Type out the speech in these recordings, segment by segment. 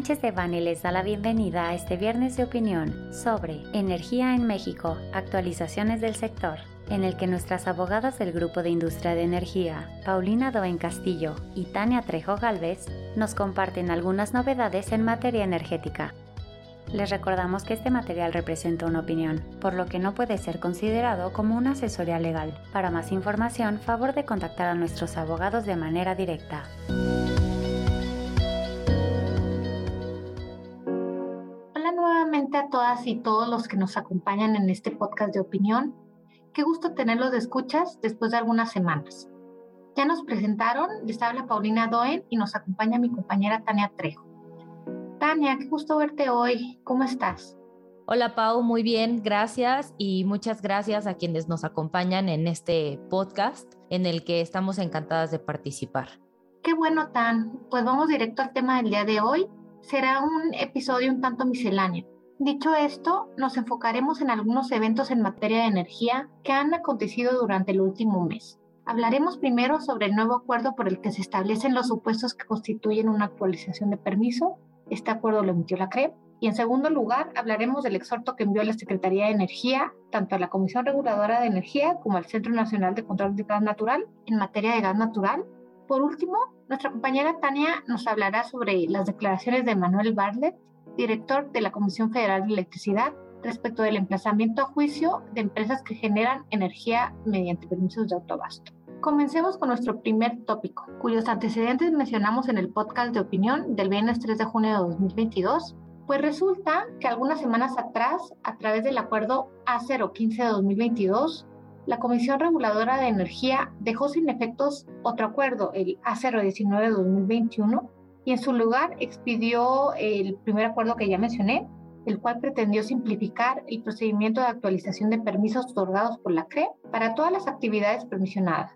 Sánchez de Bani les da la bienvenida a este viernes de opinión sobre Energía en México, actualizaciones del sector, en el que nuestras abogadas del Grupo de Industria de Energía, Paulina Doen Castillo y Tania Trejo Galvez, nos comparten algunas novedades en materia energética. Les recordamos que este material representa una opinión, por lo que no puede ser considerado como una asesoría legal. Para más información, favor de contactar a nuestros abogados de manera directa. Todas y todos los que nos acompañan en este podcast de opinión. Qué gusto tenerlos de escuchas después de algunas semanas. Ya nos presentaron, les habla Paulina Doen y nos acompaña mi compañera Tania Trejo. Tania, qué gusto verte hoy. ¿Cómo estás? Hola Pau, muy bien, gracias y muchas gracias a quienes nos acompañan en este podcast en el que estamos encantadas de participar. Qué bueno, Tan. Pues vamos directo al tema del día de hoy. Será un episodio un tanto misceláneo. Dicho esto, nos enfocaremos en algunos eventos en materia de energía que han acontecido durante el último mes. Hablaremos primero sobre el nuevo acuerdo por el que se establecen los supuestos que constituyen una actualización de permiso. Este acuerdo lo emitió la CREP. Y en segundo lugar, hablaremos del exhorto que envió la Secretaría de Energía, tanto a la Comisión Reguladora de Energía como al Centro Nacional de Control de Gas Natural en materia de gas natural. Por último, nuestra compañera Tania nos hablará sobre las declaraciones de Manuel Bartlett, director de la Comisión Federal de Electricidad, respecto del emplazamiento a juicio de empresas que generan energía mediante permisos de autobasto. Comencemos con nuestro primer tópico, cuyos antecedentes mencionamos en el podcast de opinión del viernes 3 de junio de 2022. Pues resulta que algunas semanas atrás, a través del acuerdo A015 de 2022, la Comisión Reguladora de Energía dejó sin efectos otro acuerdo, el A019 de 2021, y en su lugar expidió el primer acuerdo que ya mencioné, el cual pretendió simplificar el procedimiento de actualización de permisos otorgados por la CRE para todas las actividades permisionadas,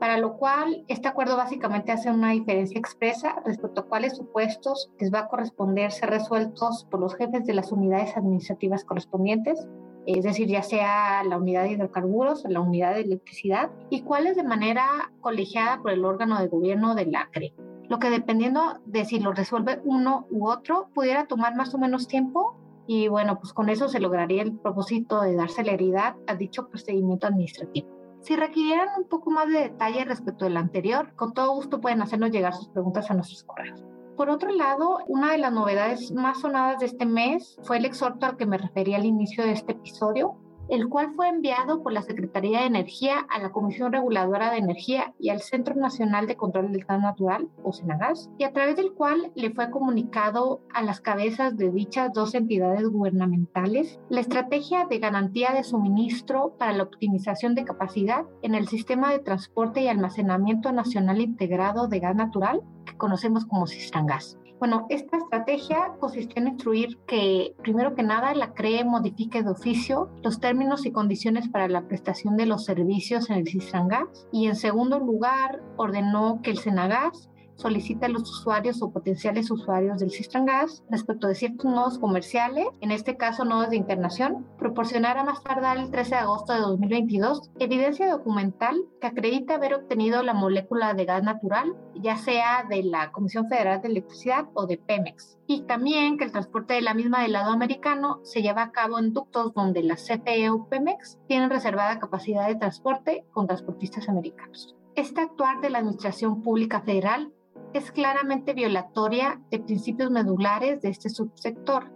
para lo cual este acuerdo básicamente hace una diferencia expresa respecto a cuáles supuestos les va a corresponder ser resueltos por los jefes de las unidades administrativas correspondientes, es decir, ya sea la unidad de hidrocarburos o la unidad de electricidad, y cuáles de manera colegiada por el órgano de gobierno de la CRE lo que dependiendo de si lo resuelve uno u otro, pudiera tomar más o menos tiempo y bueno, pues con eso se lograría el propósito de dar celeridad a dicho procedimiento administrativo. Si requirieran un poco más de detalle respecto del anterior, con todo gusto pueden hacernos llegar sus preguntas a nuestros correos. Por otro lado, una de las novedades más sonadas de este mes fue el exhorto al que me refería al inicio de este episodio, el cual fue enviado por la Secretaría de Energía a la Comisión Reguladora de Energía y al Centro Nacional de Control del Gas Natural, o CENAGAS, y a través del cual le fue comunicado a las cabezas de dichas dos entidades gubernamentales la estrategia de garantía de suministro para la optimización de capacidad en el sistema de transporte y almacenamiento nacional integrado de gas natural, que conocemos como CISTRANGAS. Bueno, esta estrategia consistió en instruir que, primero que nada, la CRE modifique de oficio los términos y condiciones para la prestación de los servicios en el Cistrangas y, en segundo lugar, ordenó que el Senagas solicita a los usuarios o potenciales usuarios del Sistran Gas respecto de ciertos nodos comerciales, en este caso nodos de internación, proporcionar más tardar el 13 de agosto de 2022 evidencia documental que acredita haber obtenido la molécula de gas natural, ya sea de la Comisión Federal de Electricidad o de Pemex. Y también que el transporte de la misma del lado americano se lleva a cabo en ductos donde la CFE o Pemex tienen reservada capacidad de transporte con transportistas americanos. Este actuar de la Administración Pública Federal es claramente violatoria de principios medulares de este subsector,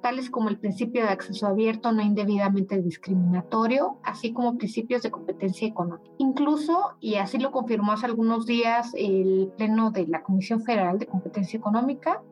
tales como el principio de acceso abierto no indebidamente discriminatorio, así como principios de competencia económica. Incluso, y así lo confirmó hace algunos días el Pleno de la Comisión Federal de Competencia Económica,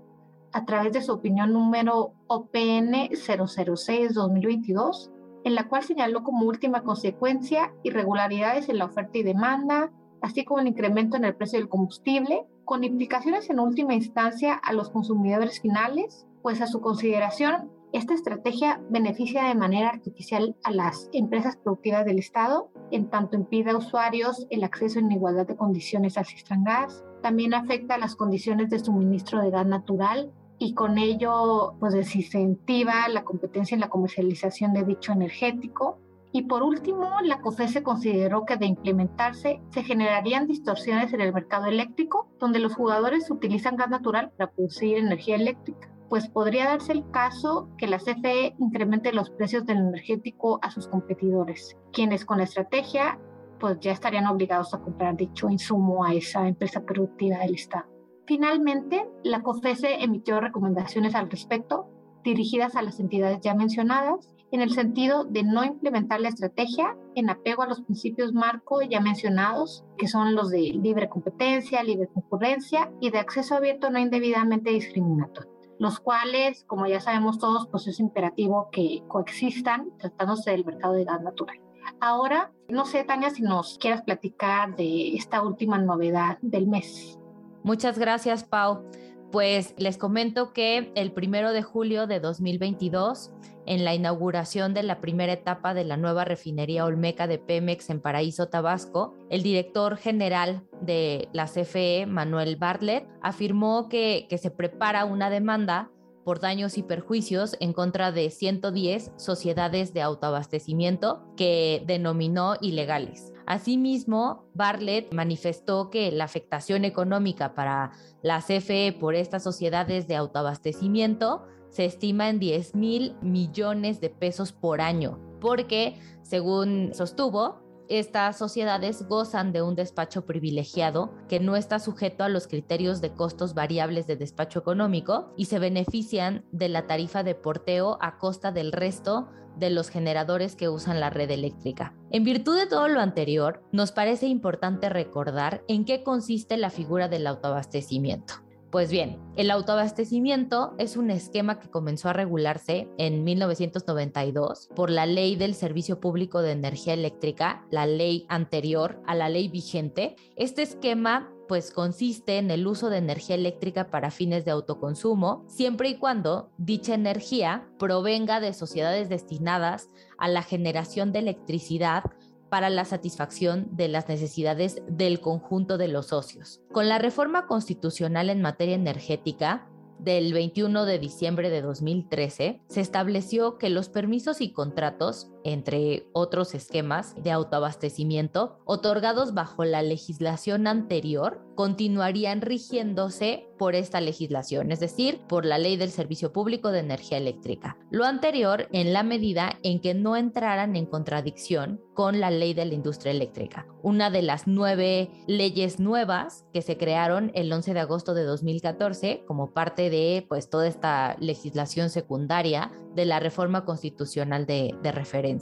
a través de su opinión número OPN 006-2022, en la cual señaló como última consecuencia irregularidades en la oferta y demanda, así como el incremento en el precio del combustible, con implicaciones en última instancia a los consumidores finales, pues a su consideración, esta estrategia beneficia de manera artificial a las empresas productivas del Estado, en tanto impide a usuarios el acceso en igualdad de condiciones al Sistran Gas, también afecta a las condiciones de suministro de gas natural y con ello pues desincentiva la competencia en la comercialización de dicho energético. Y por último, la COFESE consideró que de implementarse se generarían distorsiones en el mercado eléctrico, donde los jugadores utilizan gas natural para producir energía eléctrica pues podría darse el caso que la CFE incremente los precios del energético a sus competidores, quienes con la estrategia pues ya estarían obligados a comprar dicho insumo a esa empresa productiva del Estado. Finalmente, la COFESE emitió recomendaciones al respecto dirigidas a las entidades ya mencionadas en el sentido de no implementar la estrategia en apego a los principios marco ya mencionados, que son los de libre competencia, libre concurrencia y de acceso abierto no indebidamente discriminatorio los cuales, como ya sabemos todos, pues es imperativo que coexistan tratándose del mercado de gas natural. Ahora, no sé, Tania, si nos quieras platicar de esta última novedad del mes. Muchas gracias, Pau. Pues les comento que el primero de julio de 2022, en la inauguración de la primera etapa de la nueva refinería Olmeca de Pemex en Paraíso, Tabasco, el director general de la CFE, Manuel Bartlett, afirmó que, que se prepara una demanda por daños y perjuicios en contra de 110 sociedades de autoabastecimiento que denominó ilegales. Asimismo, Bartlett manifestó que la afectación económica para la CFE por estas sociedades de autoabastecimiento se estima en 10 mil millones de pesos por año, porque, según sostuvo, estas sociedades gozan de un despacho privilegiado que no está sujeto a los criterios de costos variables de despacho económico y se benefician de la tarifa de porteo a costa del resto de los generadores que usan la red eléctrica. En virtud de todo lo anterior, nos parece importante recordar en qué consiste la figura del autoabastecimiento. Pues bien, el autoabastecimiento es un esquema que comenzó a regularse en 1992 por la Ley del Servicio Público de Energía Eléctrica, la ley anterior a la ley vigente. Este esquema pues consiste en el uso de energía eléctrica para fines de autoconsumo, siempre y cuando dicha energía provenga de sociedades destinadas a la generación de electricidad para la satisfacción de las necesidades del conjunto de los socios. Con la reforma constitucional en materia energética, del 21 de diciembre de 2013, se estableció que los permisos y contratos, entre otros esquemas de autoabastecimiento, otorgados bajo la legislación anterior, continuarían rigiéndose por esta legislación, es decir, por la ley del Servicio Público de Energía Eléctrica. Lo anterior en la medida en que no entraran en contradicción con la ley de la industria eléctrica, una de las nueve leyes nuevas que se crearon el 11 de agosto de 2014 como parte de pues toda esta legislación secundaria de la reforma constitucional de, de referencia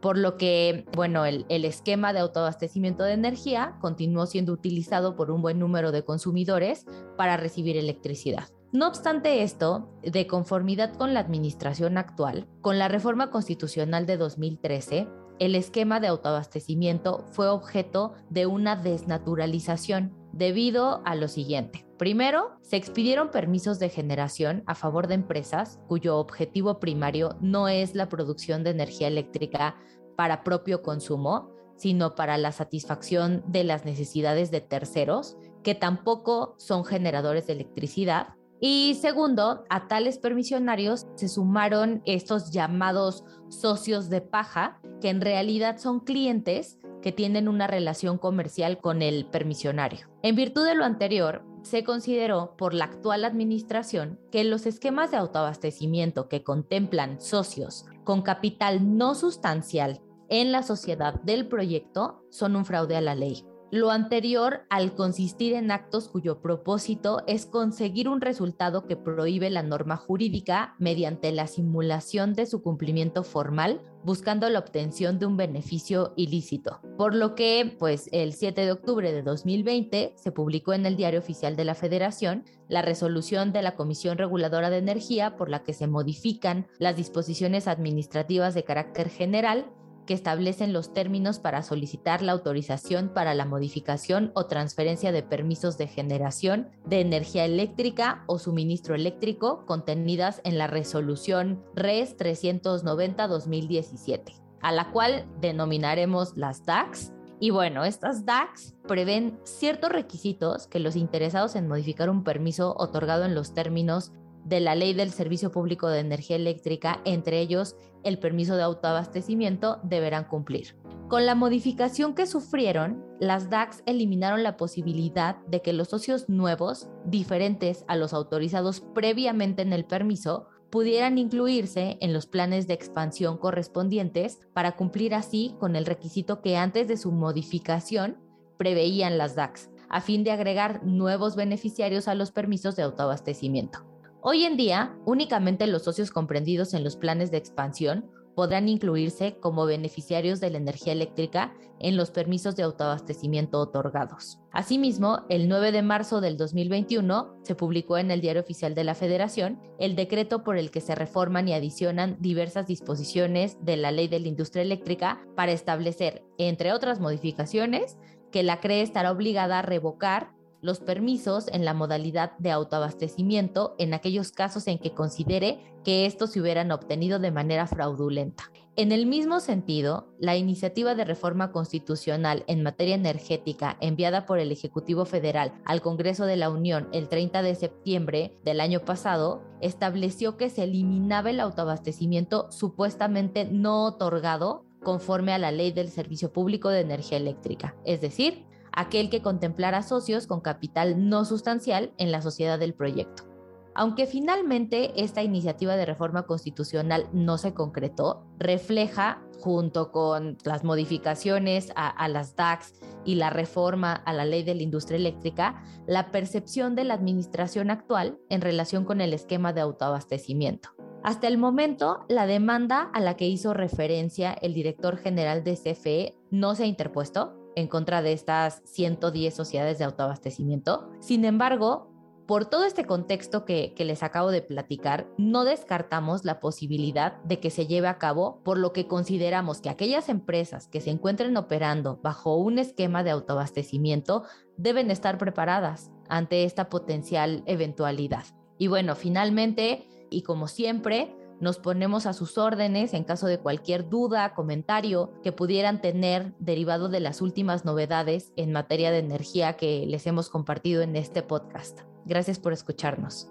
por lo que, bueno, el, esquema de autoabastecimiento de energía continuó siendo utilizado por un buen número de consumidores para recibir electricidad. No obstante esto, de conformidad con la administración actual, con la reforma constitucional de 2013, el esquema de autoabastecimiento fue objeto de una desnaturalización debido a lo siguiente. Primero, se expidieron permisos de generación a favor de empresas cuyo objetivo primario no es la producción de energía eléctrica para propio consumo, sino para la satisfacción de las necesidades de terceros, que tampoco son generadores de electricidad. Y segundo, a tales permisionarios se sumaron estos llamados socios de paja, que en realidad son clientes que tienen una relación comercial con el permisionario. En virtud de lo anterior, se consideró por la actual administración que los esquemas de autoabastecimiento que contemplan socios con capital no sustancial en la sociedad del proyecto son un fraude a la ley. Lo anterior al consistir en actos cuyo propósito es conseguir un resultado que prohíbe la norma jurídica mediante la simulación de su cumplimiento formal, buscando la obtención de un beneficio ilícito. Por lo que, pues, el 7 de octubre de 2020 se publicó en el Diario Oficial de la Federación la resolución de la Comisión Reguladora de Energía por la que se modifican las disposiciones administrativas de carácter general que establecen los términos para solicitar la autorización para la modificación o transferencia de permisos de generación de energía eléctrica o suministro eléctrico contenidas en la resolución RES 390-2017, a la cual denominaremos las DAX. Y bueno, estas DAX prevén ciertos requisitos que los interesados en modificar un permiso otorgado en los términos de la Ley del Servicio Público de Energía Eléctrica, entre ellos el permiso de autoabastecimiento, deberán cumplir. Con la modificación que sufrieron, las DAX eliminaron la posibilidad de que los socios nuevos, diferentes a los autorizados previamente en el permiso, pudieran incluirse en los planes de expansión correspondientes para cumplir así con el requisito que antes de su modificación preveían las DAX, a fin de agregar nuevos beneficiarios a los permisos de autoabastecimiento. Hoy en día, únicamente los socios comprendidos en los planes de expansión podrán incluirse como beneficiarios de la energía eléctrica en los permisos de autoabastecimiento otorgados. Asimismo, el 9 de marzo del 2021 se publicó en el Diario Oficial de la Federación el decreto por el que se reforman y adicionan diversas disposiciones de la Ley de la Industria Eléctrica para establecer, entre otras modificaciones, que la CRE estará obligada a revocar los permisos en la modalidad de autoabastecimiento en aquellos casos en que considere que estos se hubieran obtenido de manera fraudulenta. En el mismo sentido, la iniciativa de reforma constitucional en materia energética enviada por el Ejecutivo Federal al Congreso de la Unión el 30 de septiembre del año pasado estableció que se eliminaba el autoabastecimiento supuestamente no otorgado conforme a la ley del Servicio Público de Energía Eléctrica, es decir, aquel que contemplara socios con capital no sustancial en la sociedad del proyecto. Aunque finalmente esta iniciativa de reforma constitucional no se concretó, refleja, junto con las modificaciones a, las DAX y la reforma a la ley de la industria eléctrica, la percepción de la administración actual en relación con el esquema de autoabastecimiento. Hasta el momento, la demanda a la que hizo referencia el director general de CFE no se ha interpuesto, en contra de estas 110 sociedades de autoabastecimiento. Sin embargo, por todo este contexto que, les acabo de platicar, no descartamos la posibilidad de que se lleve a cabo, por lo que consideramos que aquellas empresas que se encuentren operando bajo un esquema de autoabastecimiento deben estar preparadas ante esta potencial eventualidad. Y bueno, finalmente, y como siempre, nos ponemos a sus órdenes en caso de cualquier duda, comentario que pudieran tener derivado de las últimas novedades en materia de energía que les hemos compartido en este podcast. Gracias por escucharnos.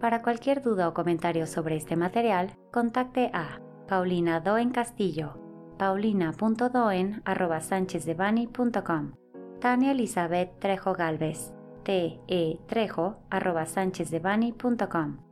Para cualquier duda o comentario sobre este material, contacte a Paulina Doen Castillo, paulina.doen@sanchezdevani.com. Tania Elizabeth Trejo Galvez, te trejo@sanchezdevani.com.